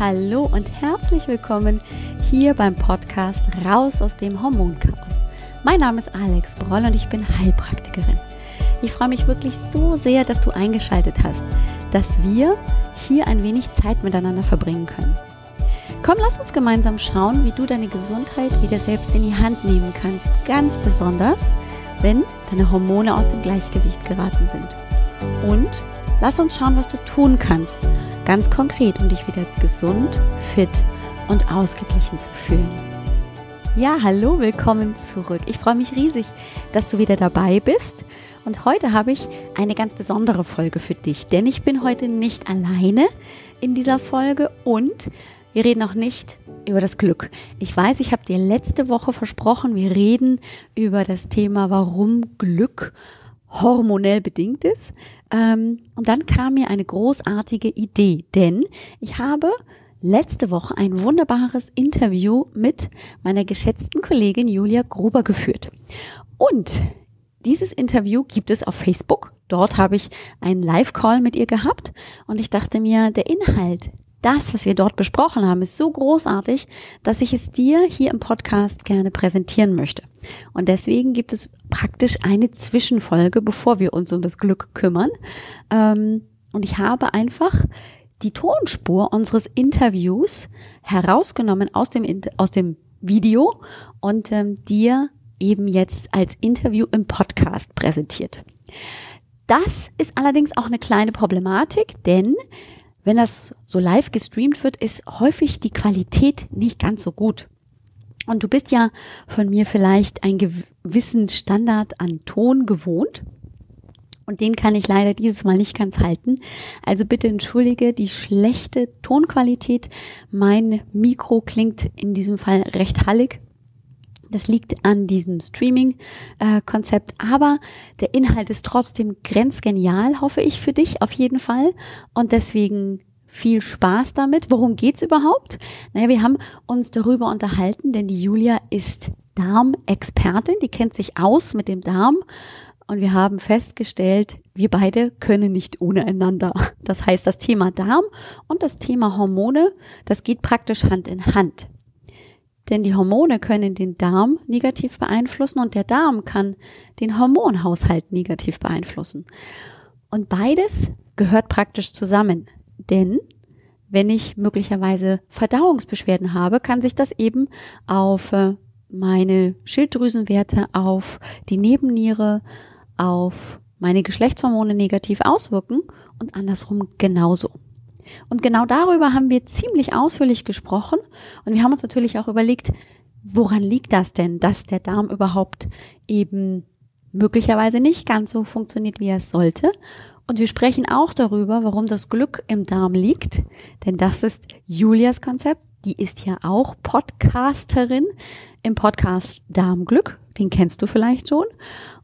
Hallo und herzlich willkommen hier beim Podcast Raus aus dem Hormonchaos. Mein Name ist Alex Broll und ich bin Heilpraktikerin. Ich freue mich wirklich so sehr, dass du eingeschaltet hast, dass wir hier ein wenig Zeit miteinander verbringen können. Komm, lass uns gemeinsam schauen, wie du deine Gesundheit wieder selbst in die Hand nehmen kannst. Ganz besonders, wenn deine Hormone aus dem Gleichgewicht geraten sind. Und lass uns schauen, was du tun kannst, ganz konkret, um dich wieder gesund, fit und ausgeglichen zu fühlen. Ja, hallo, willkommen zurück. Ich freue mich riesig, dass du wieder dabei bist. Und heute habe ich eine ganz besondere Folge für dich, denn ich bin heute nicht alleine in dieser Folge und wir reden auch nicht über das Glück. Ich weiß, ich habe dir letzte Woche versprochen, wir reden über das Thema, warum Glück hormonell bedingt ist. Ähm, und dann kam mir eine großartige Idee, denn ich habe letzte Woche ein wunderbares Interview mit meiner geschätzten Kollegin Julia Gruber geführt. Und dieses Interview gibt es auf Facebook. Dort habe ich einen Live-Call mit ihr gehabt und ich dachte mir, der Inhalt, das, was wir dort besprochen haben, ist so großartig, dass ich es dir hier im Podcast gerne präsentieren möchte. Und deswegen gibt es praktisch eine Zwischenfolge, bevor wir uns um das Glück kümmern. Ähm, und ich habe einfach die Tonspur unseres Interviews herausgenommen aus dem, aus dem Video und ähm, dir eben jetzt als Interview im Podcast präsentiert. Das ist allerdings auch eine kleine Problematik, denn wenn das so live gestreamt wird, ist häufig die Qualität nicht ganz so gut. Und du bist ja von mir vielleicht einen gewissen Standard an Ton gewohnt. Und den kann ich leider dieses Mal nicht ganz halten. Also bitte entschuldige die schlechte Tonqualität. Mein Mikro klingt in diesem Fall recht hallig. Das liegt an diesem Streaming-Konzept, aber der Inhalt ist trotzdem grenzgenial, hoffe ich für dich auf jeden Fall. Und deswegen viel Spaß damit. Worum geht's überhaupt? Naja, wir haben uns darüber unterhalten, denn die Julia ist Darmexpertin, die kennt sich aus mit dem Darm. Und wir haben festgestellt, wir beide können nicht ohne einander. Das heißt, das Thema Darm und das Thema Hormone, das geht praktisch Hand in Hand. Denn die Hormone können den Darm negativ beeinflussen und der Darm kann den Hormonhaushalt negativ beeinflussen. Und beides gehört praktisch zusammen. Denn wenn ich möglicherweise Verdauungsbeschwerden habe, kann sich das eben auf äh, meine Schilddrüsenwerte, auf die Nebenniere, auf meine Geschlechtshormone negativ auswirken und andersrum genauso. Und genau darüber haben wir ziemlich ausführlich gesprochen. Und wir haben uns natürlich auch überlegt, woran liegt das denn, dass der Darm überhaupt eben möglicherweise nicht ganz so funktioniert, wie er sollte. Und wir sprechen auch darüber, warum das Glück im Darm liegt. Denn das ist Julias Konzept. Die ist ja auch Podcasterin im Podcast Darmglück. Den kennst du vielleicht schon.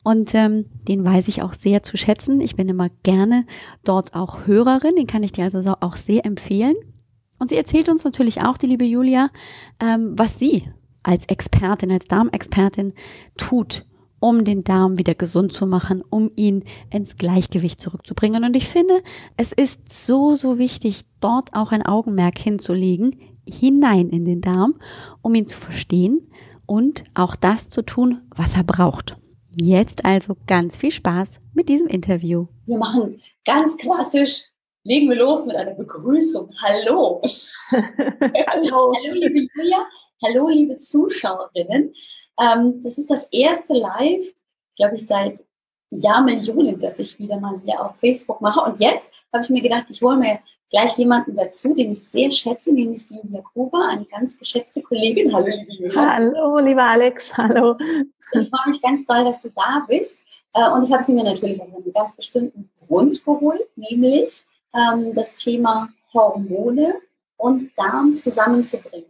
Und ähm, den weiß ich auch sehr zu schätzen. Ich bin immer gerne dort auch Hörerin. Den kann ich dir also auch sehr empfehlen. Und sie erzählt uns natürlich auch, die liebe Julia, ähm, was sie als Expertin, als Darmexpertin tut, um den Darm wieder gesund zu machen, um ihn ins Gleichgewicht zurückzubringen. Und ich finde, es ist so, so wichtig, dort auch ein Augenmerk hinzulegen, hinein in den Darm, um ihn zu verstehen und auch das zu tun, was er braucht. Jetzt also ganz viel Spaß mit diesem Interview. Wir machen ganz klassisch, legen wir los mit einer Begrüßung. Hallo. Hallo. Hallo, liebe Julia. Hallo, liebe Zuschauerinnen. Ähm, das ist das erste Live, glaube ich, seit Jahrmillionen, dass ich wieder mal hier auf Facebook mache. Und jetzt habe ich mir gedacht, ich hole mir gleich jemanden dazu, den ich sehr schätze, nämlich die Julia Gruber, eine ganz geschätzte Kollegin. Hallo, liebe Julia. Hallo, lieber Alex. Hallo. Ich freue mich ganz doll, dass du da bist. Äh, und ich habe sie mir natürlich aus einem ganz bestimmten Grund geholt, nämlich ähm, das Thema Hormone und Darm zusammenzubringen.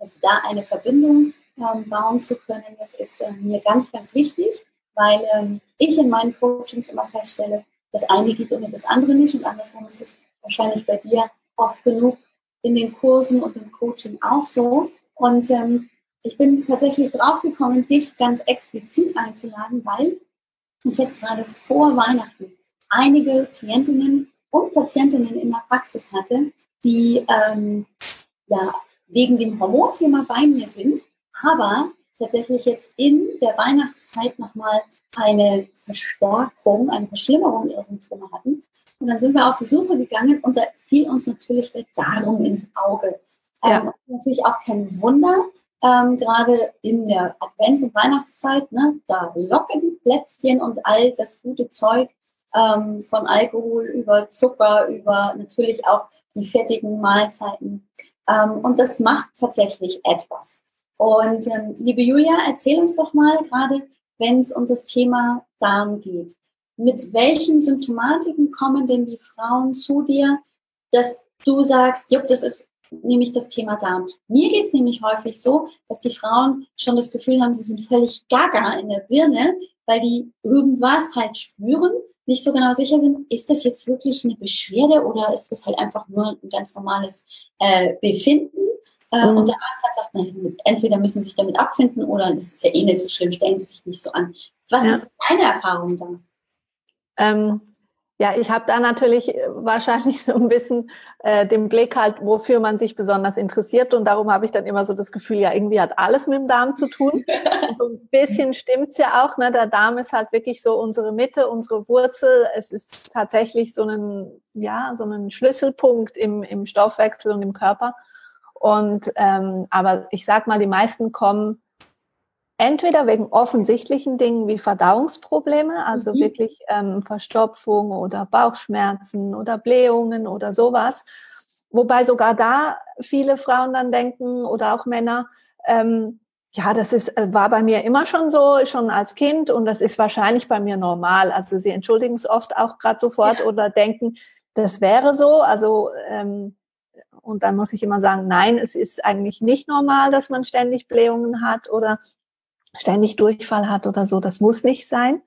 Also da eine Verbindung ähm, bauen zu können, das ist äh, mir ganz, ganz wichtig, weil ähm, ich in meinen Coachings immer feststelle, das eine geht ohne das andere nicht und andersrum ist es wahrscheinlich bei dir oft genug in den Kursen und im Coaching auch so. Und ähm, ich bin tatsächlich draufgekommen, dich ganz explizit einzuladen, weil ich jetzt gerade vor Weihnachten einige Klientinnen und Patientinnen in der Praxis hatte, die ähm, ja wegen dem Hormonthema bei mir sind, aber tatsächlich jetzt in der Weihnachtszeit nochmal eine Verstärkung, eine Verschlimmerung ihrer Symptome hatten. Und dann sind wir auf die Suche gegangen und da fiel uns natürlich der Darm ins Auge. Ja. Ähm, natürlich auch kein Wunder, ähm, gerade in der Advents- und Weihnachtszeit, ne, da locken die Plätzchen und all das gute Zeug ähm, von Alkohol über Zucker, über natürlich auch die fettigen Mahlzeiten. Ähm, und das macht tatsächlich etwas. Und ähm, liebe Julia, erzähl uns doch mal gerade, wenn es um das Thema Darm geht. Mit welchen Symptomatiken kommen denn die Frauen zu dir, dass du sagst, jupp, das ist nämlich das Thema Darm. Mir geht es nämlich häufig so, dass die Frauen schon das Gefühl haben, sie sind völlig gaga in der Birne, weil die irgendwas halt spüren, nicht so genau sicher sind, ist das jetzt wirklich eine Beschwerde oder ist das halt einfach nur ein ganz normales äh, Befinden? Äh, mhm. Und der Arzt hat sagt, na, entweder müssen sie sich damit abfinden oder es ist ja eh nicht so schlimm, stellen sie sich nicht so an. Was ja. ist deine Erfahrung da? Ähm, ja, ich habe da natürlich äh, wahrscheinlich so ein bisschen äh, den Blick halt, wofür man sich besonders interessiert. Und darum habe ich dann immer so das Gefühl, ja, irgendwie hat alles mit dem Darm zu tun. Und so ein bisschen stimmt's ja auch. Ne? Der Darm ist halt wirklich so unsere Mitte, unsere Wurzel. Es ist tatsächlich so ein, ja, so ein Schlüsselpunkt im, im Stoffwechsel und im Körper. Und ähm, aber ich sag mal, die meisten kommen Entweder wegen offensichtlichen Dingen wie Verdauungsprobleme, also mhm. wirklich ähm, Verstopfung oder Bauchschmerzen oder Blähungen oder sowas. Wobei sogar da viele Frauen dann denken oder auch Männer, ähm, ja, das ist, äh, war bei mir immer schon so, schon als Kind und das ist wahrscheinlich bei mir normal. Also sie entschuldigen es oft auch gerade sofort ja. oder denken, das wäre so. Also ähm, und dann muss ich immer sagen, nein, es ist eigentlich nicht normal, dass man ständig Blähungen hat oder ständig Durchfall hat oder so. Das muss nicht sein.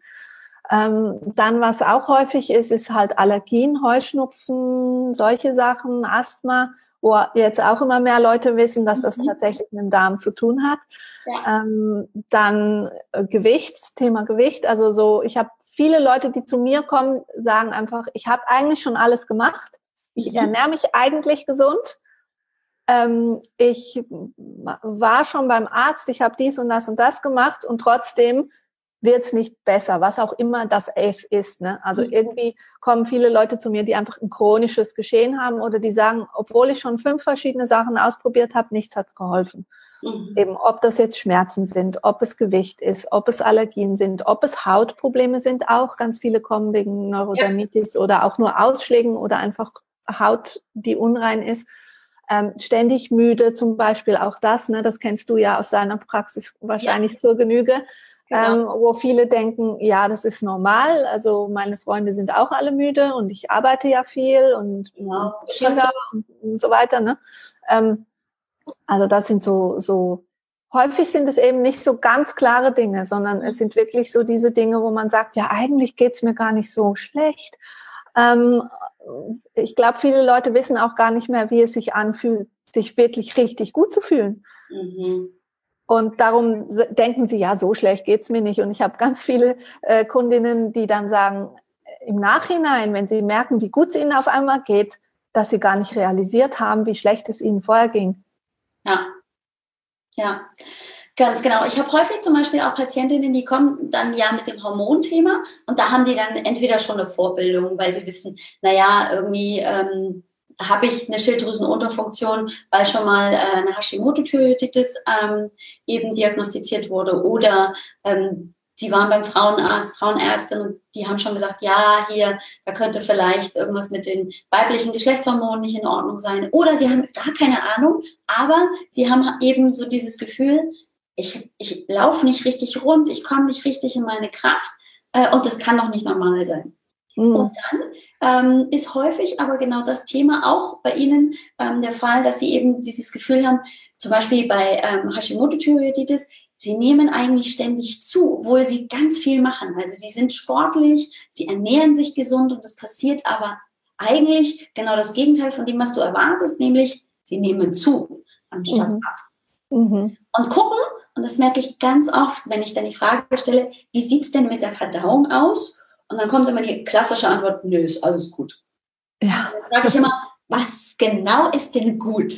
Ähm, dann, was auch häufig ist, ist halt Allergien, Heuschnupfen, solche Sachen, Asthma, wo jetzt auch immer mehr Leute wissen, dass das mhm. tatsächlich mit dem Darm zu tun hat. Ja. Ähm, dann äh, Gewicht, Thema Gewicht. Also so, ich habe viele Leute, die zu mir kommen, sagen einfach, ich habe eigentlich schon alles gemacht. Ich mhm. ernähre mich eigentlich gesund. Ähm, ich war schon beim Arzt, ich habe dies und das und das gemacht und trotzdem wird es nicht besser, was auch immer das es ist. Ne? Also mhm. irgendwie kommen viele Leute zu mir, die einfach ein chronisches Geschehen haben oder die sagen, obwohl ich schon fünf verschiedene Sachen ausprobiert habe, nichts hat geholfen. Mhm. Eben, ob das jetzt Schmerzen sind, ob es Gewicht ist, ob es Allergien sind, ob es Hautprobleme sind, auch ganz viele kommen wegen Neurodermitis ja. oder auch nur Ausschlägen oder einfach Haut, die unrein ist ähm, ständig müde zum Beispiel, auch das, ne, das kennst du ja aus deiner Praxis wahrscheinlich ja. zur Genüge, genau. ähm, wo viele denken, ja, das ist normal, also meine Freunde sind auch alle müde und ich arbeite ja viel und ja, Kinder und, und, so weiter. Ne? Ähm, also das sind so, so häufig sind es eben nicht so ganz klare Dinge, sondern es sind wirklich so diese Dinge, wo man sagt, ja, eigentlich geht's mir gar nicht so schlecht. Ähm, ich glaube, viele Leute wissen auch gar nicht mehr, wie es sich anfühlt, sich wirklich richtig gut zu fühlen. Mhm. Und darum denken sie, ja, so schlecht geht's mir nicht. Und ich habe ganz viele äh, Kundinnen, die dann sagen, äh, im Nachhinein, wenn sie merken, wie gut es ihnen auf einmal geht, dass sie gar nicht realisiert haben, wie schlecht es ihnen vorher ging. Ja, ja. Ganz genau. Ich habe häufig zum Beispiel auch Patientinnen, die kommen dann ja mit dem Hormonthema und da haben die dann entweder schon eine Vorbildung, weil sie wissen, naja, irgendwie ähm, habe ich eine Schilddrüsenunterfunktion, weil schon mal äh, eine Hashimoto-Thyreoiditis ähm, eben diagnostiziert wurde oder ähm, Sie waren beim Frauenarzt, Frauenärztin und die haben schon gesagt, ja, hier, da könnte vielleicht irgendwas mit den weiblichen Geschlechtshormonen nicht in Ordnung sein. Oder sie haben gar keine Ahnung, aber sie haben eben so dieses Gefühl, ich, ich laufe nicht richtig rund, ich komme nicht richtig in meine Kraft äh, und das kann doch nicht normal sein. Mhm. Und dann ähm, ist häufig aber genau das Thema auch bei Ihnen ähm, der Fall, dass Sie eben dieses Gefühl haben, zum Beispiel bei ähm, Hashimoto-Thyreoiditis, Sie nehmen eigentlich ständig zu, obwohl Sie ganz viel machen. Also Sie sind sportlich, Sie ernähren sich gesund und das passiert aber eigentlich genau das Gegenteil von dem, was du erwartest, nämlich Sie nehmen zu, anstatt mhm. ab. Mhm. Und gucken, und das merke ich ganz oft, wenn ich dann die Frage stelle, wie sieht es denn mit der Verdauung aus? Und dann kommt immer die klassische Antwort, nö, ist alles gut. Ja. Dann frage ich immer, was genau ist denn gut?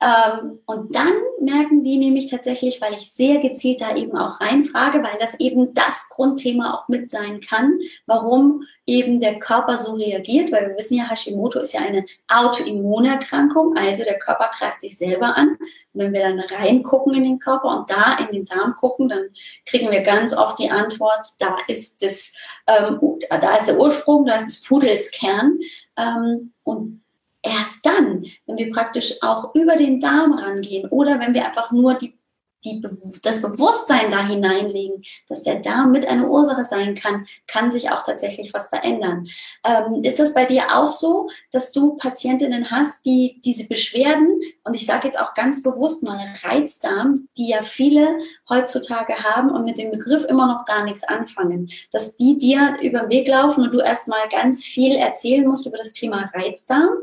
Ähm, und dann merken die nämlich tatsächlich, weil ich sehr gezielt da eben auch reinfrage, weil das eben das Grundthema auch mit sein kann, warum eben der Körper so reagiert, weil wir wissen ja, Hashimoto ist ja eine Autoimmunerkrankung, also der Körper greift sich selber an. Und wenn wir dann reingucken in den Körper und da in den Darm gucken, dann kriegen wir ganz oft die Antwort, da ist das, ähm, da ist der Ursprung, da ist das Pudelskern. Ähm, und erst dann, wenn wir praktisch auch über den Darm rangehen oder wenn wir einfach nur die, die, das Bewusstsein da hineinlegen, dass der Darm mit einer Ursache sein kann, kann sich auch tatsächlich was verändern. Ähm, ist das bei dir auch so, dass du Patientinnen hast, die diese Beschwerden, und ich sage jetzt auch ganz bewusst mal Reizdarm, die ja viele heutzutage haben und mit dem Begriff immer noch gar nichts anfangen, dass die dir über den Weg laufen und du erstmal ganz viel erzählen musst über das Thema Reizdarm?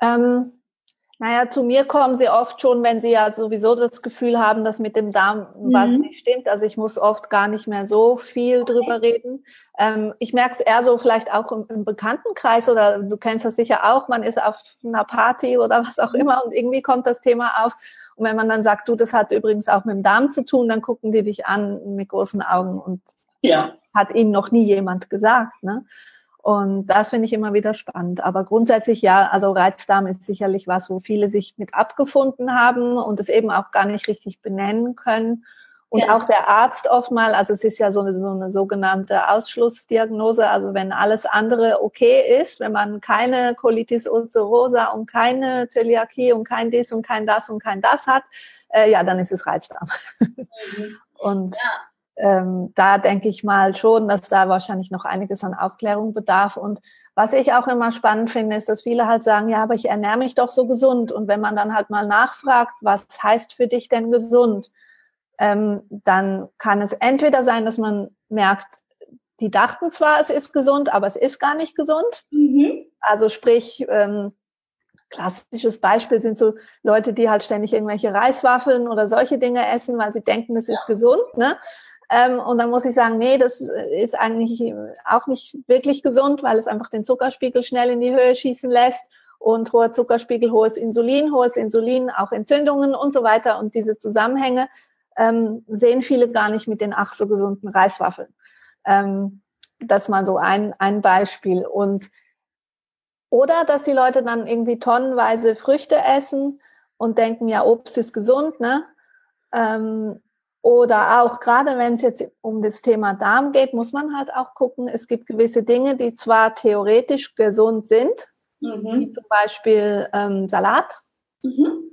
Ähm, naja, zu mir kommen sie oft schon, wenn sie ja sowieso das Gefühl haben, dass mit dem Darm mhm. was nicht stimmt. Also ich muss oft gar nicht mehr so viel drüber reden. Ähm, ich merke es eher so vielleicht auch im, im, Bekanntenkreis oder du kennst das sicher auch, man ist auf einer Party oder was auch mhm. immer und irgendwie kommt das Thema auf. Und wenn man dann sagt, du, das hat übrigens auch mit dem Darm zu tun, dann gucken die dich an mit großen Augen und ja. hat ihnen noch nie jemand gesagt. Ne? Und das finde ich immer wieder spannend. Aber grundsätzlich ja, also Reizdarm ist sicherlich was, wo viele sich mit abgefunden haben und es eben auch gar nicht richtig benennen können. Und ja. auch der Arzt oftmal, also es ist ja so eine, so eine sogenannte Ausschlussdiagnose, also wenn alles andere okay ist, wenn man keine Colitis ulcerosa und keine Zöliakie und kein dies und kein das und kein das hat, äh, ja, dann ist es Reizdarm. Mhm. Und ja ähm, da denke ich mal schon, dass da wahrscheinlich noch einiges an Aufklärung bedarf. Und was ich auch immer spannend finde, ist, dass viele halt sagen, ja, aber ich ernähre mich doch so gesund. Und wenn man dann halt mal nachfragt, was heißt für dich denn gesund, ähm, dann kann es entweder sein, dass man merkt, die dachten zwar, es ist gesund, aber es ist gar nicht gesund. Mhm. Also sprich, ähm, klassisches Beispiel sind so Leute, die halt ständig irgendwelche Reiswaffeln oder solche Dinge essen, weil sie denken, es ist ja. gesund. Ne? Ähm, und dann muss ich sagen, nee, das ist eigentlich auch nicht wirklich gesund, weil es einfach den Zuckerspiegel schnell in die Höhe schießen lässt und hoher Zuckerspiegel, hohes Insulin, hohes Insulin, auch Entzündungen und so weiter. Und diese Zusammenhänge ähm, sehen viele gar nicht mit den ach so gesunden Reiswaffeln. Ähm, das mal so ein, ein Beispiel. Und oder dass die Leute dann irgendwie tonnenweise Früchte essen und denken, ja, Obst ist gesund, ne? Ähm, oder auch gerade wenn es jetzt um das Thema Darm geht, muss man halt auch gucken, es gibt gewisse Dinge, die zwar theoretisch gesund sind, mhm. wie zum Beispiel ähm, Salat, mhm.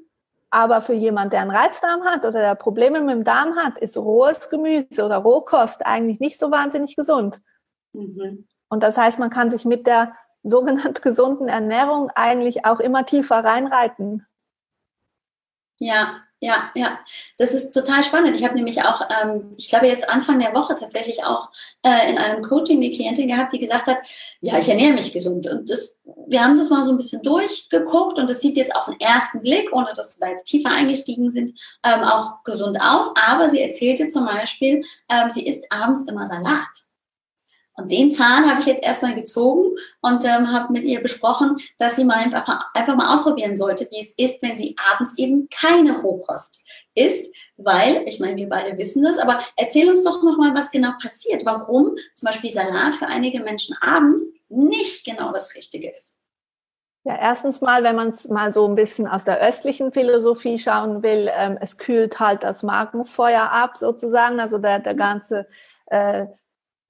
aber für jemand, der einen Reizdarm hat oder der Probleme mit dem Darm hat, ist rohes Gemüse oder Rohkost eigentlich nicht so wahnsinnig gesund. Mhm. Und das heißt, man kann sich mit der sogenannten gesunden Ernährung eigentlich auch immer tiefer reinreiten. Ja, ja, ja, das ist total spannend. Ich habe nämlich auch, ähm, ich glaube jetzt Anfang der Woche tatsächlich auch äh, in einem Coaching eine Klientin gehabt, die gesagt hat, ja, ich ernähre mich gesund. Und das, wir haben das mal so ein bisschen durchgeguckt und das sieht jetzt auf den ersten Blick, ohne dass wir da jetzt tiefer eingestiegen sind, ähm, auch gesund aus. Aber sie erzählte zum Beispiel, ähm, sie isst abends immer Salat. Und den Zahn habe ich jetzt erstmal gezogen und ähm, habe mit ihr besprochen, dass sie mal einfach, einfach mal ausprobieren sollte, wie es ist, wenn sie abends eben keine Rohkost isst. Weil, ich meine, wir beide wissen das, aber erzähl uns doch nochmal, was genau passiert. Warum zum Beispiel Salat für einige Menschen abends nicht genau das Richtige ist. Ja, erstens mal, wenn man es mal so ein bisschen aus der östlichen Philosophie schauen will, ähm, es kühlt halt das Magenfeuer ab sozusagen, also der, der ganze äh,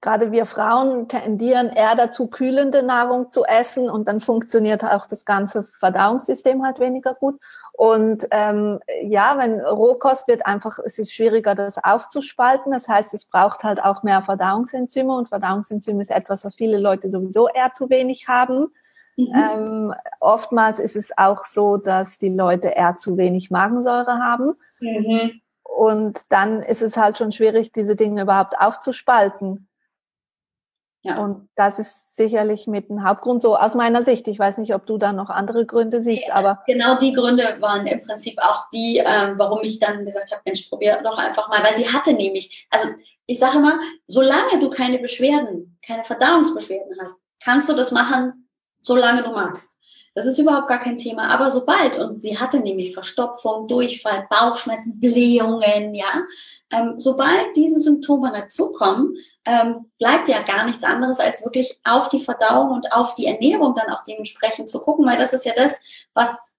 gerade wir Frauen tendieren eher dazu, kühlende Nahrung zu essen und dann funktioniert auch das ganze Verdauungssystem halt weniger gut. Und ähm, ja, wenn Rohkost wird einfach, es ist schwieriger, das aufzuspalten. Das heißt, es braucht halt auch mehr Verdauungsenzyme und Verdauungsenzyme ist etwas, was viele Leute sowieso eher zu wenig haben. Mhm. Ähm, oftmals ist es auch so, dass die Leute eher zu wenig Magensäure haben. Mhm. Und dann ist es halt schon schwierig, diese Dinge überhaupt aufzuspalten. Ja. Und das ist sicherlich mit ein Hauptgrund so aus meiner Sicht. Ich weiß nicht, ob du da noch andere Gründe siehst, aber. Genau die Gründe waren im Prinzip auch die, ähm, warum ich dann gesagt habe, Mensch, probier doch einfach mal, weil sie hatte nämlich, also ich sage immer, solange du keine Beschwerden, keine Verdauungsbeschwerden hast, kannst du das machen, solange du magst. Das ist überhaupt gar kein Thema. Aber sobald, und sie hatte nämlich Verstopfung, Durchfall, Bauchschmerzen, Blähungen, ja, ähm, sobald diese Symptome dazukommen, ähm, bleibt ja gar nichts anderes, als wirklich auf die Verdauung und auf die Ernährung dann auch dementsprechend zu gucken, weil das ist ja das, was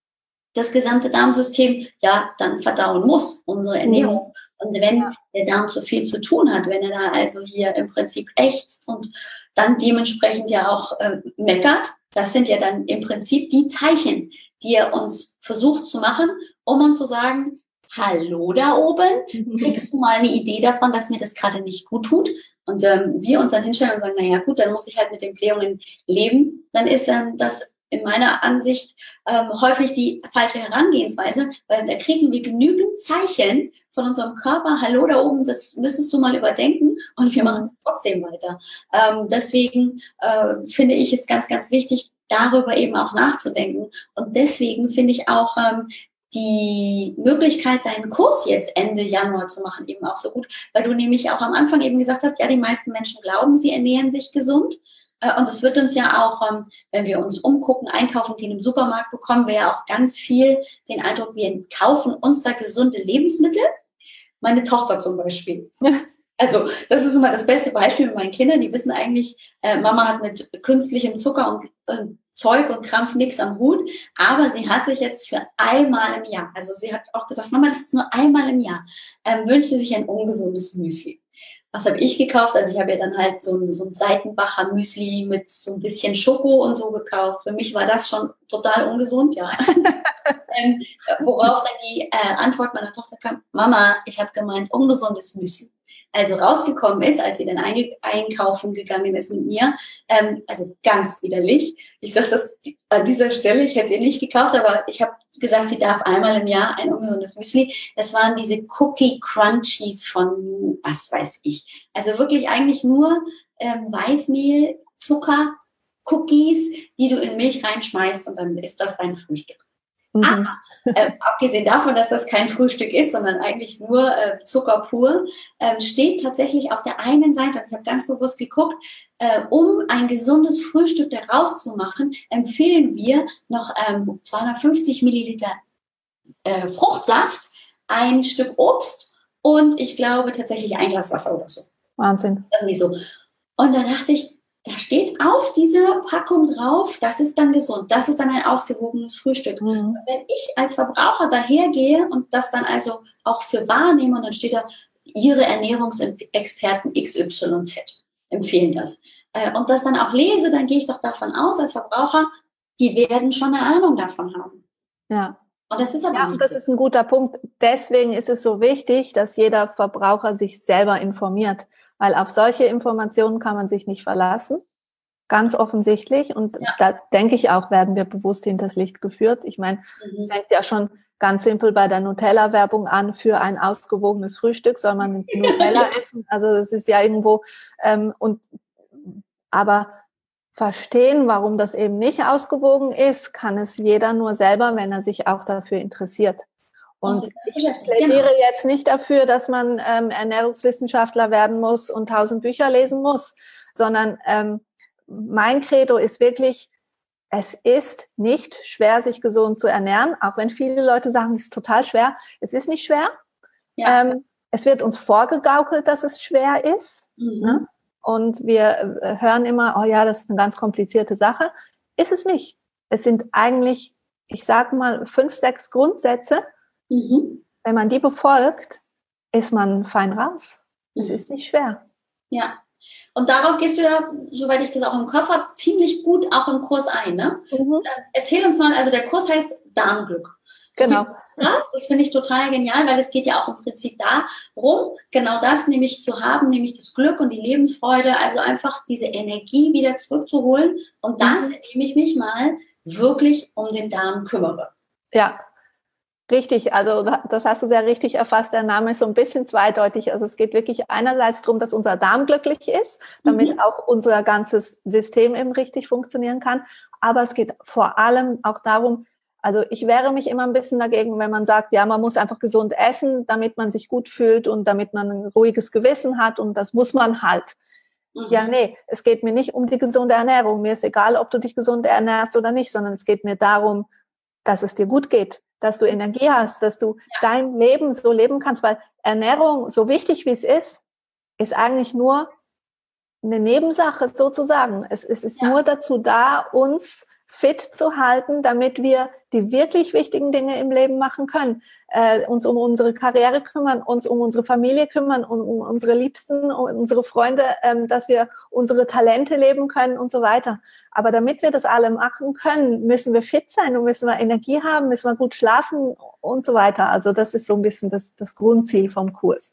das gesamte Darmsystem ja dann verdauen muss, unsere mhm. Ernährung. Und wenn ja. der Darm zu viel zu tun hat, wenn er da also hier im Prinzip ächzt und dann dementsprechend ja auch äh, meckert, das sind ja dann im Prinzip die Zeichen, die er uns versucht zu machen, um uns zu sagen, hallo da oben, kriegst du mal eine Idee davon, dass mir das gerade nicht gut tut? Und ähm, wir uns dann hinstellen und sagen, naja gut, dann muss ich halt mit den Blähungen leben, dann ist ähm, das in meiner Ansicht ähm, häufig die falsche Herangehensweise, weil da kriegen wir genügend Zeichen von unserem Körper, hallo da oben, das müsstest du mal überdenken und wir machen es trotzdem weiter. Ähm, deswegen äh, finde ich es ganz, ganz wichtig, darüber eben auch nachzudenken. Und deswegen finde ich auch ähm, die Möglichkeit, deinen Kurs jetzt Ende Januar zu machen, eben auch so gut, weil du nämlich auch am Anfang eben gesagt hast, ja, die meisten Menschen glauben, sie ernähren sich gesund. Äh, und es wird uns ja auch, ähm, wenn wir uns umgucken, einkaufen gehen im Supermarkt, bekommen wir ja auch ganz viel den Eindruck, wir kaufen uns da gesunde Lebensmittel. Meine Tochter zum Beispiel. Also das ist immer das beste Beispiel mit meinen Kindern. Die wissen eigentlich, äh, Mama hat mit künstlichem Zucker und äh, Zeug und Krampf nichts am Hut. Aber sie hat sich jetzt für einmal im Jahr, also sie hat auch gesagt, Mama, das ist nur einmal im Jahr, ähm, wünscht sie sich ein ungesundes Müsli was habe ich gekauft? Also ich habe ja dann halt so ein, so ein Seitenbacher Müsli mit so ein bisschen Schoko und so gekauft. Für mich war das schon total ungesund, ja. ähm, worauf dann die äh, Antwort meiner Tochter kam, Mama, ich habe gemeint, ungesundes Müsli also rausgekommen ist, als sie dann einkaufen gegangen ist mit mir, ähm, also ganz widerlich. Ich sage das an dieser Stelle, ich hätte sie nicht gekauft, aber ich habe gesagt, sie darf einmal im Jahr ein ungesundes Müsli. Das waren diese Cookie Crunchies von was weiß ich. Also wirklich eigentlich nur ähm, Weißmehl, Zucker, Cookies, die du in Milch reinschmeißt und dann ist das dein Frühstück. Mhm. Aber äh, abgesehen davon, dass das kein Frühstück ist, sondern eigentlich nur äh, Zucker pur, äh, steht tatsächlich auf der einen Seite, und ich habe ganz bewusst geguckt, äh, um ein gesundes Frühstück daraus zu machen, empfehlen wir noch ähm, 250 Milliliter äh, Fruchtsaft, ein Stück Obst und ich glaube tatsächlich ein Glas Wasser oder so. Wahnsinn. Irgendwie so. Und da dachte ich, da steht auf dieser Packung drauf, das ist dann gesund, das ist dann ein ausgewogenes Frühstück. Mhm. Wenn ich als Verbraucher dahergehe und das dann also auch für wahrnehme und dann steht da, Ihre Ernährungsexperten XYZ empfehlen das. Äh, und das dann auch lese, dann gehe ich doch davon aus, als Verbraucher, die werden schon eine Ahnung davon haben. Ja. Und das ist aber ja, nicht das ist ein guter Punkt. Deswegen ist es so wichtig, dass jeder Verbraucher sich selber informiert weil auf solche Informationen kann man sich nicht verlassen. Ganz offensichtlich. Und ja. da denke ich auch, werden wir bewusst hinters Licht geführt. Ich meine, es mhm. fängt ja schon ganz simpel bei der Nutella-Werbung an. Für ein ausgewogenes Frühstück soll man Nutella essen. Also das ist ja irgendwo, ähm, und, aber verstehen, warum das eben nicht ausgewogen ist, kann es jeder nur selber, wenn er sich auch dafür interessiert. Und ich plädiere genau. jetzt nicht dafür, dass man ähm, Ernährungswissenschaftler werden muss und tausend Bücher lesen muss, sondern ähm, mein Credo ist wirklich, es ist nicht schwer, sich gesund zu ernähren, auch wenn viele Leute sagen, es ist total schwer. Es ist nicht schwer. Ja. Ähm, es wird uns vorgegaukelt, dass es schwer ist. Mhm. Ne? Und wir äh, hören immer, oh ja, das ist eine ganz komplizierte Sache. Ist es nicht. Es sind eigentlich, ich sage mal, fünf, sechs Grundsätze, Mhm. Wenn man die befolgt, ist man fein raus. Es mhm. ist nicht schwer. Ja. Und darauf gehst du ja, soweit ich das auch im Kopf habe, ziemlich gut auch im Kurs ein. Ne? Mhm. Äh, erzähl uns mal, also der Kurs heißt Darmglück. Genau. Das, das finde ich total genial, weil es geht ja auch im Prinzip darum, genau das nämlich zu haben, nämlich das Glück und die Lebensfreude, also einfach diese Energie wieder zurückzuholen und das, mhm. indem ich mich mal wirklich um den Darm kümmere. Ja, Richtig, also das hast du sehr richtig erfasst. Der Name ist so ein bisschen zweideutig. Also es geht wirklich einerseits darum, dass unser Darm glücklich ist, damit mhm. auch unser ganzes System eben richtig funktionieren kann. Aber es geht vor allem auch darum, also ich wehre mich immer ein bisschen dagegen, wenn man sagt, ja, man muss einfach gesund essen, damit man sich gut fühlt und damit man ein ruhiges Gewissen hat und das muss man halt. Mhm. Ja, nee, es geht mir nicht um die gesunde Ernährung. Mir ist egal, ob du dich gesund ernährst oder nicht, sondern es geht mir darum, dass es dir gut geht, dass du Energie hast, dass du ja. dein Leben so leben kannst, weil Ernährung, so wichtig wie es ist, ist eigentlich nur eine Nebensache sozusagen. Es, es ist ja. nur dazu da, uns fit zu halten, damit wir die wirklich wichtigen Dinge im Leben machen können. Äh, uns um unsere Karriere kümmern, uns um unsere Familie kümmern, um, um unsere Liebsten, um unsere Freunde, ähm, dass wir unsere Talente leben können und so weiter. Aber damit wir das alle machen können, müssen wir fit sein und müssen wir Energie haben, müssen wir gut schlafen und so weiter. Also das ist so ein bisschen das, das Grundziel vom Kurs.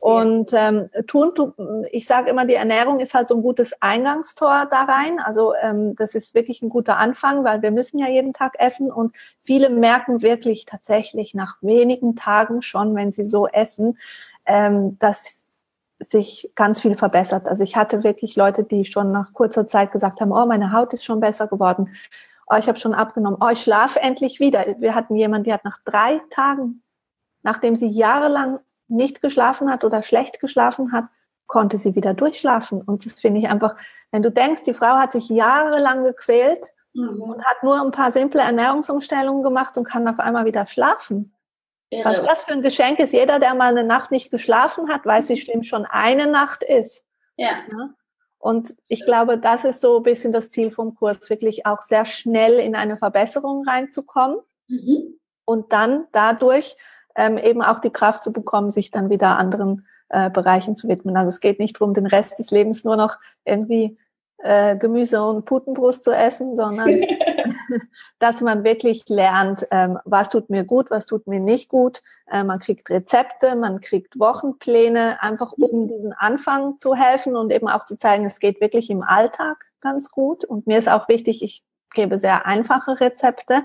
Und ähm, tun, tu, ich sage immer, die Ernährung ist halt so ein gutes Eingangstor da rein. Also ähm, das ist wirklich ein guter Anfang, weil wir müssen ja jeden Tag essen und viele merken wirklich tatsächlich nach wenigen Tagen schon, wenn sie so essen, ähm, dass sich ganz viel verbessert. Also ich hatte wirklich Leute, die schon nach kurzer Zeit gesagt haben, oh, meine Haut ist schon besser geworden. Oh, ich habe schon abgenommen. Oh, ich schlafe endlich wieder. Wir hatten jemanden, die hat nach drei Tagen, nachdem sie jahrelang nicht geschlafen hat oder schlecht geschlafen hat, konnte sie wieder durchschlafen. Und das finde ich einfach, wenn du denkst, die Frau hat sich jahrelang gequält mhm. und hat nur ein paar simple Ernährungsumstellungen gemacht und kann auf einmal wieder schlafen. Irre. Was das für ein Geschenk ist, jeder, der mal eine Nacht nicht geschlafen hat, weiß, wie schlimm schon eine Nacht ist. Ja. ja? Und ich glaube, das ist so ein bisschen das Ziel vom Kurs, wirklich auch sehr schnell in eine Verbesserung reinzukommen mhm. und dann dadurch ähm, eben auch die Kraft zu bekommen, sich dann wieder anderen äh, Bereichen zu widmen. Also es geht nicht darum, den Rest des Lebens nur noch irgendwie äh, Gemüse und Putenbrust zu essen, sondern dass man wirklich lernt, ähm, was tut mir gut, was tut mir nicht gut. Äh, man kriegt Rezepte, man kriegt Wochenpläne, einfach um diesen Anfang zu helfen und eben auch zu zeigen, es geht wirklich im Alltag ganz gut. Und mir ist auch wichtig, ich gebe sehr einfache Rezepte,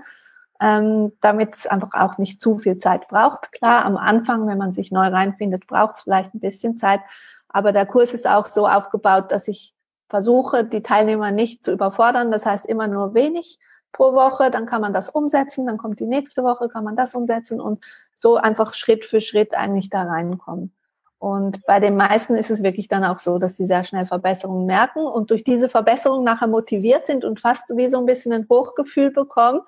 ähm, damit es einfach auch nicht zu viel Zeit braucht. Klar, am Anfang, wenn man sich neu reinfindet, braucht es vielleicht ein bisschen Zeit. Aber der Kurs ist auch so aufgebaut, dass ich versuche, die Teilnehmer nicht zu überfordern. Das heißt immer nur wenig pro Woche, dann kann man das umsetzen, dann kommt die nächste Woche, kann man das umsetzen und so einfach Schritt für Schritt eigentlich da reinkommen. Und bei den meisten ist es wirklich dann auch so, dass sie sehr schnell Verbesserungen merken und durch diese Verbesserung nachher motiviert sind und fast wie so ein bisschen ein Hochgefühl bekommen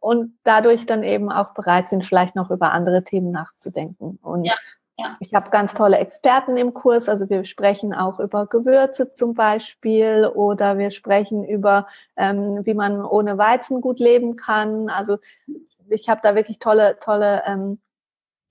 und dadurch dann eben auch bereit sind, vielleicht noch über andere Themen nachzudenken. Und ja, ja. ich habe ganz tolle Experten im Kurs. Also wir sprechen auch über Gewürze zum Beispiel oder wir sprechen über, ähm, wie man ohne Weizen gut leben kann. Also ich habe da wirklich tolle, tolle ähm,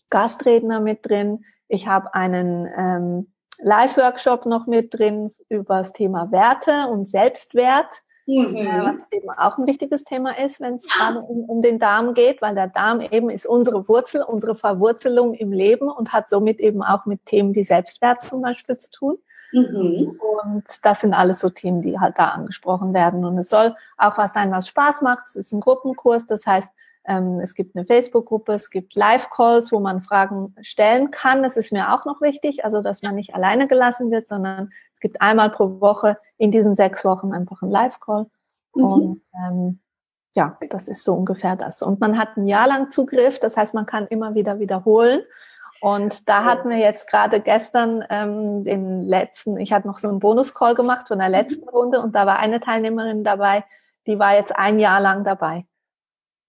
Gastredner mit drin ich habe einen ähm, Live-Workshop noch mit drin über das Thema Werte und Selbstwert, mhm. äh, was eben auch ein wichtiges Thema ist, wenn es ja. um, um den Darm geht, weil der Darm eben ist unsere Wurzel, unsere Verwurzelung im Leben und hat somit eben auch mit Themen wie Selbstwert zum Beispiel zu tun. Mhm. Und das sind alles so Themen, die halt da angesprochen werden. Und es soll auch was sein, was Spaß macht. Es ist ein Gruppenkurs, das heißt, es gibt eine Facebook-Gruppe, es gibt Live-Calls, wo man Fragen stellen kann. Das ist mir auch noch wichtig, also dass man nicht alleine gelassen wird, sondern es gibt einmal pro Woche in diesen sechs Wochen einfach einen Live-Call. Mhm. Und ähm, ja, das ist so ungefähr das. Und man hat ein Jahr lang Zugriff, das heißt, man kann immer wieder wiederholen. Und da hatten wir jetzt gerade gestern ähm, den letzten, ich habe noch so einen Bonus-Call gemacht von der letzten Runde und da war eine Teilnehmerin dabei, die war jetzt ein Jahr lang dabei.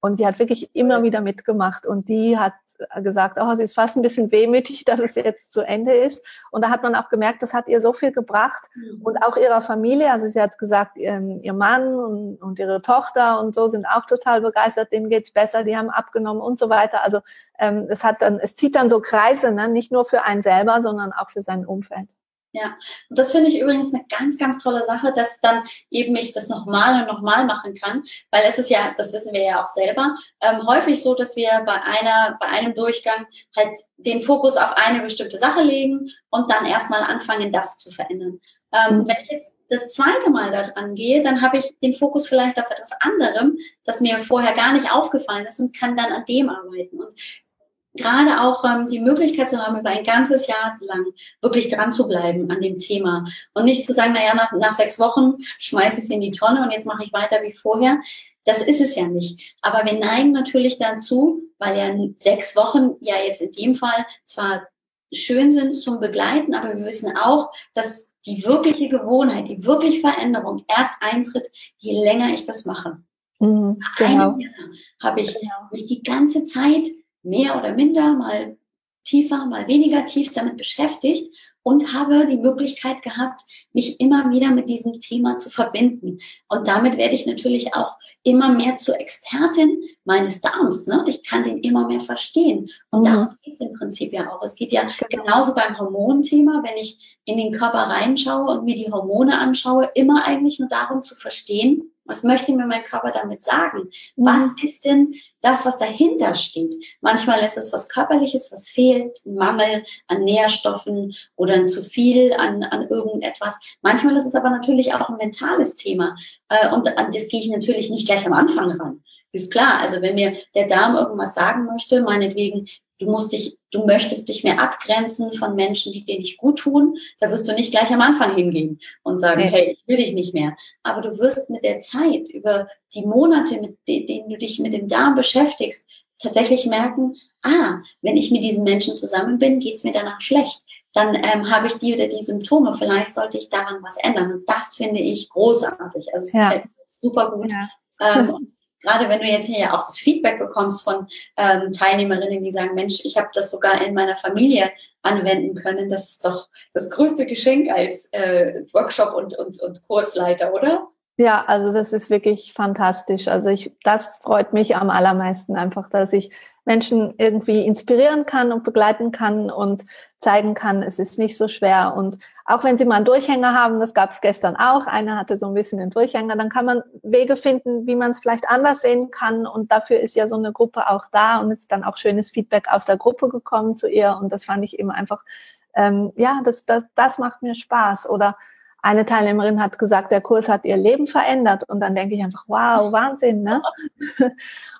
Und sie hat wirklich immer wieder mitgemacht und die hat gesagt, oh, sie ist fast ein bisschen wehmütig, dass es jetzt zu Ende ist. Und da hat man auch gemerkt, das hat ihr so viel gebracht mhm. und auch ihrer Familie. Also sie hat gesagt, ähm, ihr Mann und, und ihre Tochter und so sind auch total begeistert, denen geht's besser, die haben abgenommen und so weiter. Also ähm, es hat dann, es zieht dann so Kreise, ne? nicht nur für einen selber, sondern auch für sein Umfeld. Ja, und das finde ich übrigens eine ganz, ganz tolle Sache, dass dann eben ich das nochmal und nochmal machen kann, weil es ist ja, das wissen wir ja auch selber, ähm, häufig so, dass wir bei einer, bei einem Durchgang halt den Fokus auf eine bestimmte Sache legen und dann erstmal anfangen, das zu verändern. Ähm, mhm. Wenn ich jetzt das zweite Mal da dran gehe, dann habe ich den Fokus vielleicht auf etwas anderem, das mir vorher gar nicht aufgefallen ist und kann dann an dem arbeiten. Und gerade auch ähm, die Möglichkeit zu haben, über ein ganzes Jahr lang wirklich dran zu bleiben an dem Thema und nicht zu sagen, naja, nach, nach sechs Wochen schmeiße ich es in die Tonne und jetzt mache ich weiter wie vorher. Das ist es ja nicht. Aber wir neigen natürlich dazu, weil ja sechs Wochen ja jetzt in dem Fall zwar schön sind zum Begleiten, aber wir wissen auch, dass die wirkliche Gewohnheit, die wirkliche Veränderung erst eintritt, je länger ich das mache. Mhm, genau. Habe ich genau. mich die ganze Zeit mehr oder minder, mal tiefer, mal weniger tief damit beschäftigt und habe die Möglichkeit gehabt, mich immer wieder mit diesem Thema zu verbinden. Und damit werde ich natürlich auch immer mehr zur Expertin meines Darms. Ne? Ich kann den immer mehr verstehen. Und mhm. darum geht es im Prinzip ja auch. Es geht ja genau. genauso beim Hormonthema, wenn ich in den Körper reinschaue und mir die Hormone anschaue, immer eigentlich nur darum zu verstehen, was möchte mir mein Körper damit sagen? Mhm. Was ist denn das, was dahinter steht? Manchmal ist es was Körperliches, was fehlt, ein Mangel an Nährstoffen oder ein zu viel an, an irgendetwas. Manchmal ist es aber natürlich auch ein mentales Thema. Äh, und an das gehe ich natürlich nicht gleich am Anfang ran. Ist klar. Also wenn mir der Darm irgendwas sagen möchte, meinetwegen, du musst dich, du möchtest dich mehr abgrenzen von Menschen, die dir nicht gut tun, da wirst du nicht gleich am Anfang hingehen und sagen, nee. hey, ich will dich nicht mehr. Aber du wirst mit der Zeit, über die Monate, mit denen du dich mit dem Darm beschäftigst, tatsächlich merken, ah, wenn ich mit diesen Menschen zusammen bin, geht's mir danach schlecht. Dann ähm, habe ich die oder die Symptome. Vielleicht sollte ich daran was ändern. Und das finde ich großartig. Also es ja. super gut. Ja. Ähm, gerade wenn du jetzt hier ja auch das Feedback bekommst von ähm, Teilnehmerinnen, die sagen, Mensch, ich habe das sogar in meiner Familie anwenden können, das ist doch das größte Geschenk als äh, Workshop und, und, und Kursleiter, oder? Ja, also das ist wirklich fantastisch. Also ich, das freut mich am allermeisten einfach, dass ich Menschen irgendwie inspirieren kann und begleiten kann und zeigen kann, es ist nicht so schwer. Und auch wenn sie mal einen Durchhänger haben, das gab es gestern auch, einer hatte so ein bisschen den Durchhänger, dann kann man Wege finden, wie man es vielleicht anders sehen kann. Und dafür ist ja so eine Gruppe auch da und ist dann auch schönes Feedback aus der Gruppe gekommen zu ihr. Und das fand ich eben einfach, ähm, ja, das, das, das macht mir Spaß. Oder eine Teilnehmerin hat gesagt, der Kurs hat ihr Leben verändert. Und dann denke ich einfach, wow, Wahnsinn, ne?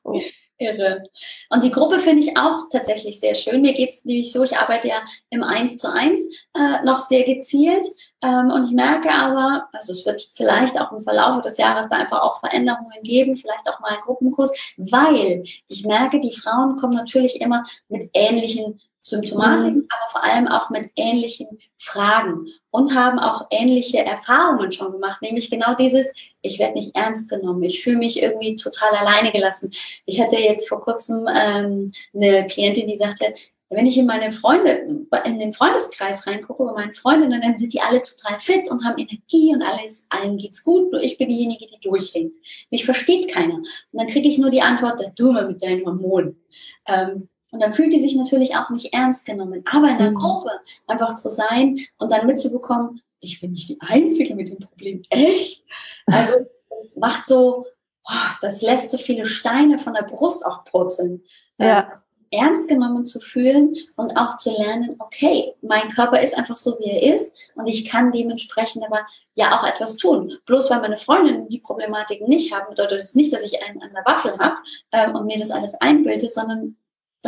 Irre. Und die Gruppe finde ich auch tatsächlich sehr schön. Mir geht es nämlich so, ich arbeite ja im 1 zu 1 äh, noch sehr gezielt. Ähm, und ich merke aber, also es wird vielleicht auch im Verlauf des Jahres da einfach auch Veränderungen geben, vielleicht auch mal einen Gruppenkurs, weil ich merke, die Frauen kommen natürlich immer mit ähnlichen Symptomatiken, mhm. aber vor allem auch mit ähnlichen Fragen und haben auch ähnliche Erfahrungen schon gemacht, nämlich genau dieses, ich werde nicht ernst genommen, ich fühle mich irgendwie total alleine gelassen. Ich hatte jetzt vor kurzem ähm, eine Klientin, die sagte, wenn ich in meine Freunde, in den Freundeskreis reingucke, bei meinen Freundinnen, dann sind die alle total fit und haben Energie und alles, allen geht's gut, nur ich bin diejenige, die durchhängt. Mich versteht keiner. Und dann kriege ich nur die Antwort, der Dumme mit deinen Hormonen. Ähm, und dann fühlt die sich natürlich auch nicht ernst genommen. Aber in der mhm. Gruppe einfach zu sein und dann mitzubekommen, ich bin nicht die Einzige mit dem Problem. Echt? Also, das macht so, oh, das lässt so viele Steine von der Brust auch purzeln. Ja. Ähm, ernst genommen zu fühlen und auch zu lernen, okay, mein Körper ist einfach so, wie er ist und ich kann dementsprechend aber ja auch etwas tun. Bloß weil meine Freundinnen die Problematik nicht haben, bedeutet es nicht, dass ich einen an der Waffel habe ähm, und mir das alles einbilde, sondern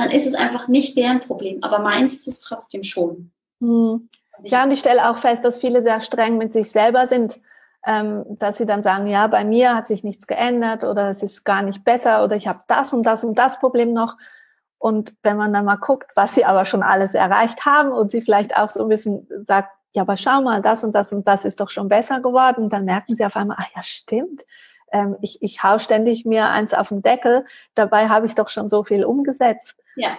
dann ist es einfach nicht deren Problem. Aber meins ist es trotzdem schon. Hm. Ja, und ich stelle auch fest, dass viele sehr streng mit sich selber sind, ähm, dass sie dann sagen, ja, bei mir hat sich nichts geändert oder es ist gar nicht besser oder ich habe das und das und das Problem noch. Und wenn man dann mal guckt, was sie aber schon alles erreicht haben und sie vielleicht auch so ein bisschen sagt, ja, aber schau mal, das und das und das ist doch schon besser geworden, dann merken sie auf einmal, ach ja, stimmt, ähm, ich, ich hau ständig mir eins auf den Deckel, dabei habe ich doch schon so viel umgesetzt. Ja.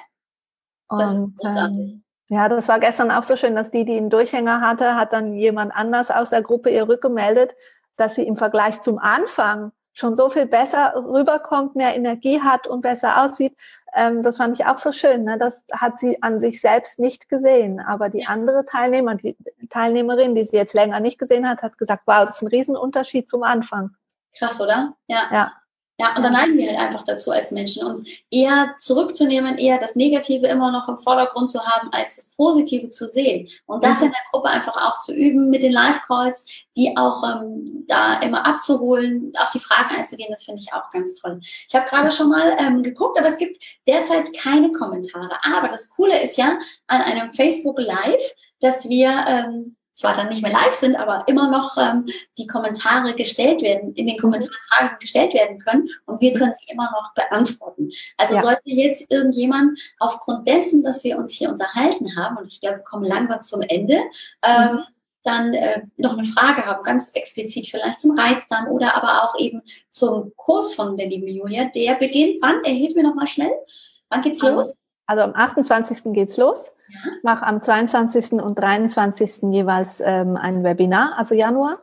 Das und, ist großartig. Ähm, ja, das war gestern auch so schön, dass die, die einen Durchhänger hatte, hat dann jemand anders aus der Gruppe ihr rückgemeldet, dass sie im Vergleich zum Anfang schon so viel besser rüberkommt, mehr Energie hat und besser aussieht. Ähm, das fand ich auch so schön. Ne? Das hat sie an sich selbst nicht gesehen. Aber die andere Teilnehmer, die Teilnehmerin, die sie jetzt länger nicht gesehen hat, hat gesagt, wow, das ist ein Riesenunterschied zum Anfang. Krass, oder? Ja. ja. Ja, und dann neigen wir halt einfach dazu als Menschen, uns eher zurückzunehmen, eher das Negative immer noch im Vordergrund zu haben, als das Positive zu sehen. Und das mhm. in der Gruppe einfach auch zu üben, mit den Live-Calls, die auch ähm, da immer abzuholen, auf die Fragen einzugehen, das finde ich auch ganz toll. Ich habe gerade schon mal ähm, geguckt, aber es gibt derzeit keine Kommentare. Aber das Coole ist ja an einem Facebook Live, dass wir ähm, zwar dann nicht mehr live sind, aber immer noch ähm, die Kommentare gestellt werden, in den mhm. Kommentaren Fragen gestellt werden können und wir können sie immer noch beantworten. Also ja. sollte jetzt irgendjemand aufgrund dessen, dass wir uns hier unterhalten haben, und ich glaube, wir kommen langsam zum Ende, ähm, mhm. dann äh, noch eine Frage haben, ganz explizit vielleicht zum Reizdarm oder aber auch eben zum Kurs von der lieben Julia, der beginnt, wann? Er hilft mir nochmal schnell. Wann geht's los? Also am 28. geht's los. Ja. Ich mache am 22. und 23. jeweils ähm, ein Webinar, also Januar.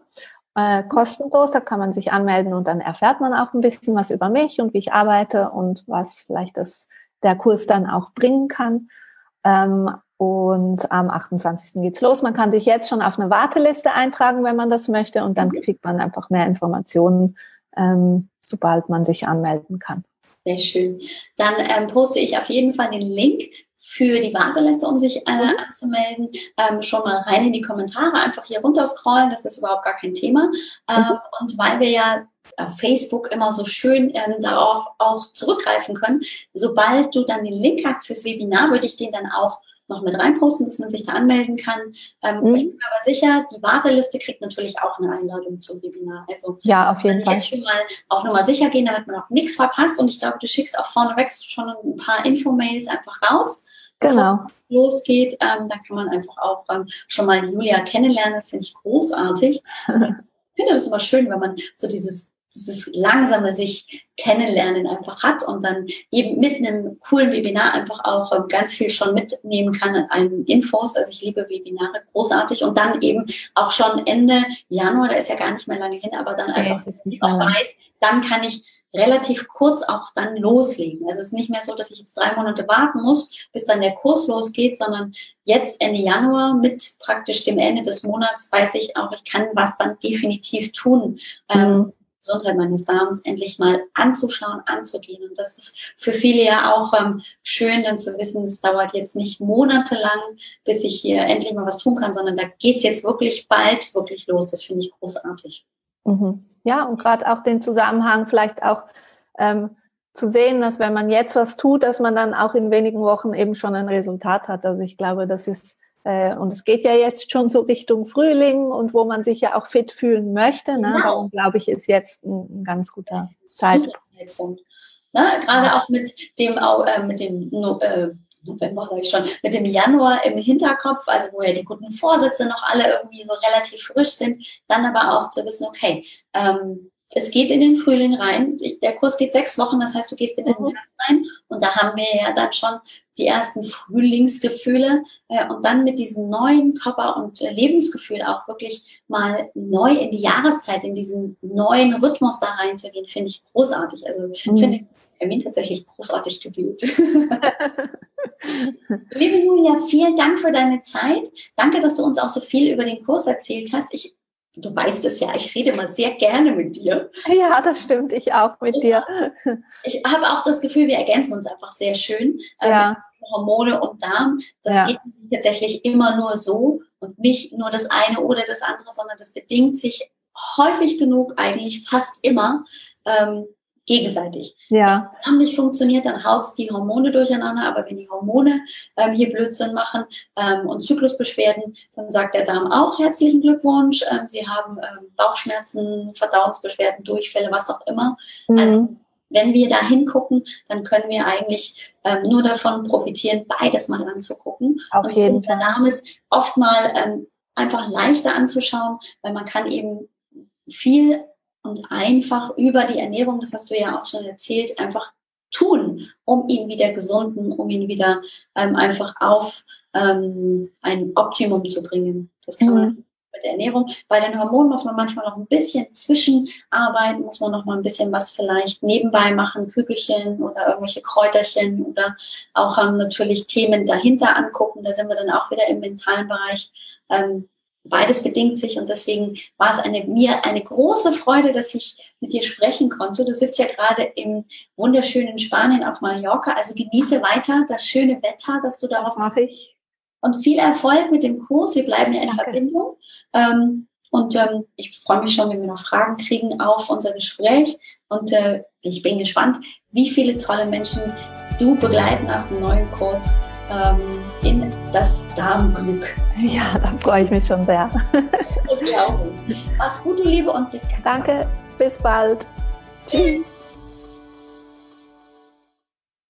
Äh, kostenlos, da kann man sich anmelden und dann erfährt man auch ein bisschen was über mich und wie ich arbeite und was vielleicht das, der Kurs dann auch bringen kann. Ähm, und am 28. geht's los. Man kann sich jetzt schon auf eine Warteliste eintragen, wenn man das möchte, und dann mhm. kriegt man einfach mehr Informationen, ähm, sobald man sich anmelden kann. Sehr schön. Dann ähm, poste ich auf jeden Fall den Link für die Warteliste, um sich äh, mhm. anzumelden, ähm, schon mal rein in die Kommentare, einfach hier runter scrollen, das ist überhaupt gar kein Thema. Ähm, mhm. Und weil wir ja auf Facebook immer so schön ähm, darauf auch zurückgreifen können, sobald du dann den Link hast fürs Webinar, würde ich den dann auch noch mit reinposten, dass man sich da anmelden kann. Ähm, mhm. Ich bin aber sicher, die Warteliste kriegt natürlich auch eine Einladung zum Webinar. Also ja, auf jeden Fall. Jetzt schon mal auf Nummer sicher gehen, damit man auch nichts verpasst. Und ich glaube, du schickst auch vorneweg schon ein paar Infomails einfach raus. Genau. losgeht, ähm, da kann man einfach auch ähm, schon mal Julia kennenlernen. Das finde ich großartig. ich finde das immer schön, wenn man so dieses dieses langsame sich kennenlernen einfach hat und dann eben mit einem coolen Webinar einfach auch ähm, ganz viel schon mitnehmen kann an allen Infos. Also ich liebe Webinare großartig und dann eben auch schon Ende Januar, da ist ja gar nicht mehr lange hin, aber dann einfach okay, auch weiß, dann kann ich relativ kurz auch dann loslegen. Also es ist nicht mehr so, dass ich jetzt drei Monate warten muss, bis dann der Kurs losgeht, sondern jetzt Ende Januar mit praktisch dem Ende des Monats weiß ich auch, ich kann was dann definitiv tun. Ähm, mhm. Ähm, Gesundheit meines Darms endlich mal anzuschauen, anzugehen. Und das ist für viele ja auch ähm, schön, dann zu wissen, es dauert jetzt nicht monatelang, bis ich hier endlich mal was tun kann, sondern da geht es jetzt wirklich bald wirklich los. Das finde ich großartig. Mhm. Ja, und gerade auch den Zusammenhang vielleicht auch ähm, zu sehen, dass wenn man jetzt was tut, dass man dann auch in wenigen Wochen eben schon ein Resultat hat. Also ich glaube, das ist und es geht ja jetzt schon so Richtung Frühling und wo man sich ja auch fit fühlen möchte. Ne? Genau. Darum glaube ich, ist jetzt ein, ganz guter Zeitpunkt. Ne? Gerade auch mit dem, äh, mit dem äh, November sage ich schon, mit dem Januar im Hinterkopf, also wo ja die guten Vorsätze noch alle irgendwie so relativ frisch sind, dann aber auch zu wissen, okay, ähm, es geht in den Frühling rein. Ich, der Kurs geht sechs Wochen, das heißt, du gehst in den mhm. Herbst rein und da haben wir ja dann schon die ersten Frühlingsgefühle äh, und dann mit diesem neuen Körper und äh, Lebensgefühl auch wirklich mal neu in die Jahreszeit, in diesen neuen Rhythmus da reinzugehen, finde ich großartig. Also ich mhm. finde Termin tatsächlich großartig gewählt. Liebe Julia, vielen Dank für deine Zeit. Danke, dass du uns auch so viel über den Kurs erzählt hast. Ich Du weißt es ja, ich rede mal sehr gerne mit dir. Ja, das stimmt, ich auch mit ich dir. ich habe auch das Gefühl, wir ergänzen uns einfach sehr schön. Ähm, ja. Hormone und Darm, das ja. geht tatsächlich immer nur so und nicht nur das eine oder das andere, sondern das bedingt sich häufig genug, eigentlich fast immer. Ähm, gegenseitig. Ja. Wenn Darm nicht funktioniert, dann haut es die Hormone durcheinander, aber wenn die Hormone ähm, hier Blödsinn machen ähm, und Zyklusbeschwerden, dann sagt der Darm auch herzlichen Glückwunsch. Ähm, Sie haben ähm, Bauchschmerzen, Verdauungsbeschwerden, Durchfälle, was auch immer. Mhm. Also wenn wir da hingucken, dann können wir eigentlich ähm, nur davon profitieren, beides mal anzugucken. Auf und jeden Fall. Der Darm ist oft mal ähm, einfach leichter anzuschauen, weil man kann eben viel und einfach über die Ernährung, das hast du ja auch schon erzählt, einfach tun, um ihn wieder gesunden, um ihn wieder ähm, einfach auf ähm, ein Optimum zu bringen. Das kann mhm. man mit der Ernährung. Bei den Hormonen muss man manchmal noch ein bisschen zwischenarbeiten, muss man noch mal ein bisschen was vielleicht nebenbei machen, Kügelchen oder irgendwelche Kräuterchen oder auch ähm, natürlich Themen dahinter angucken. Da sind wir dann auch wieder im mentalen Bereich. Ähm, beides bedingt sich und deswegen war es eine, mir eine große Freude, dass ich mit dir sprechen konnte. Du sitzt ja gerade im wunderschönen Spanien auf Mallorca, also genieße weiter das schöne Wetter, dass du darauf mache ich. Und viel Erfolg mit dem Kurs. Wir bleiben ja in Danke. Verbindung. Ähm, und ähm, ich freue mich schon, wenn wir noch Fragen kriegen auf unser Gespräch. Und äh, ich bin gespannt, wie viele tolle Menschen du begleiten auf dem neuen Kurs ähm, in das Darmglück. Ja, da freue ich mich schon sehr. Das glaube ich. Mach's gut, du Liebe, und bis ganz Danke, bis bald. Tschüss.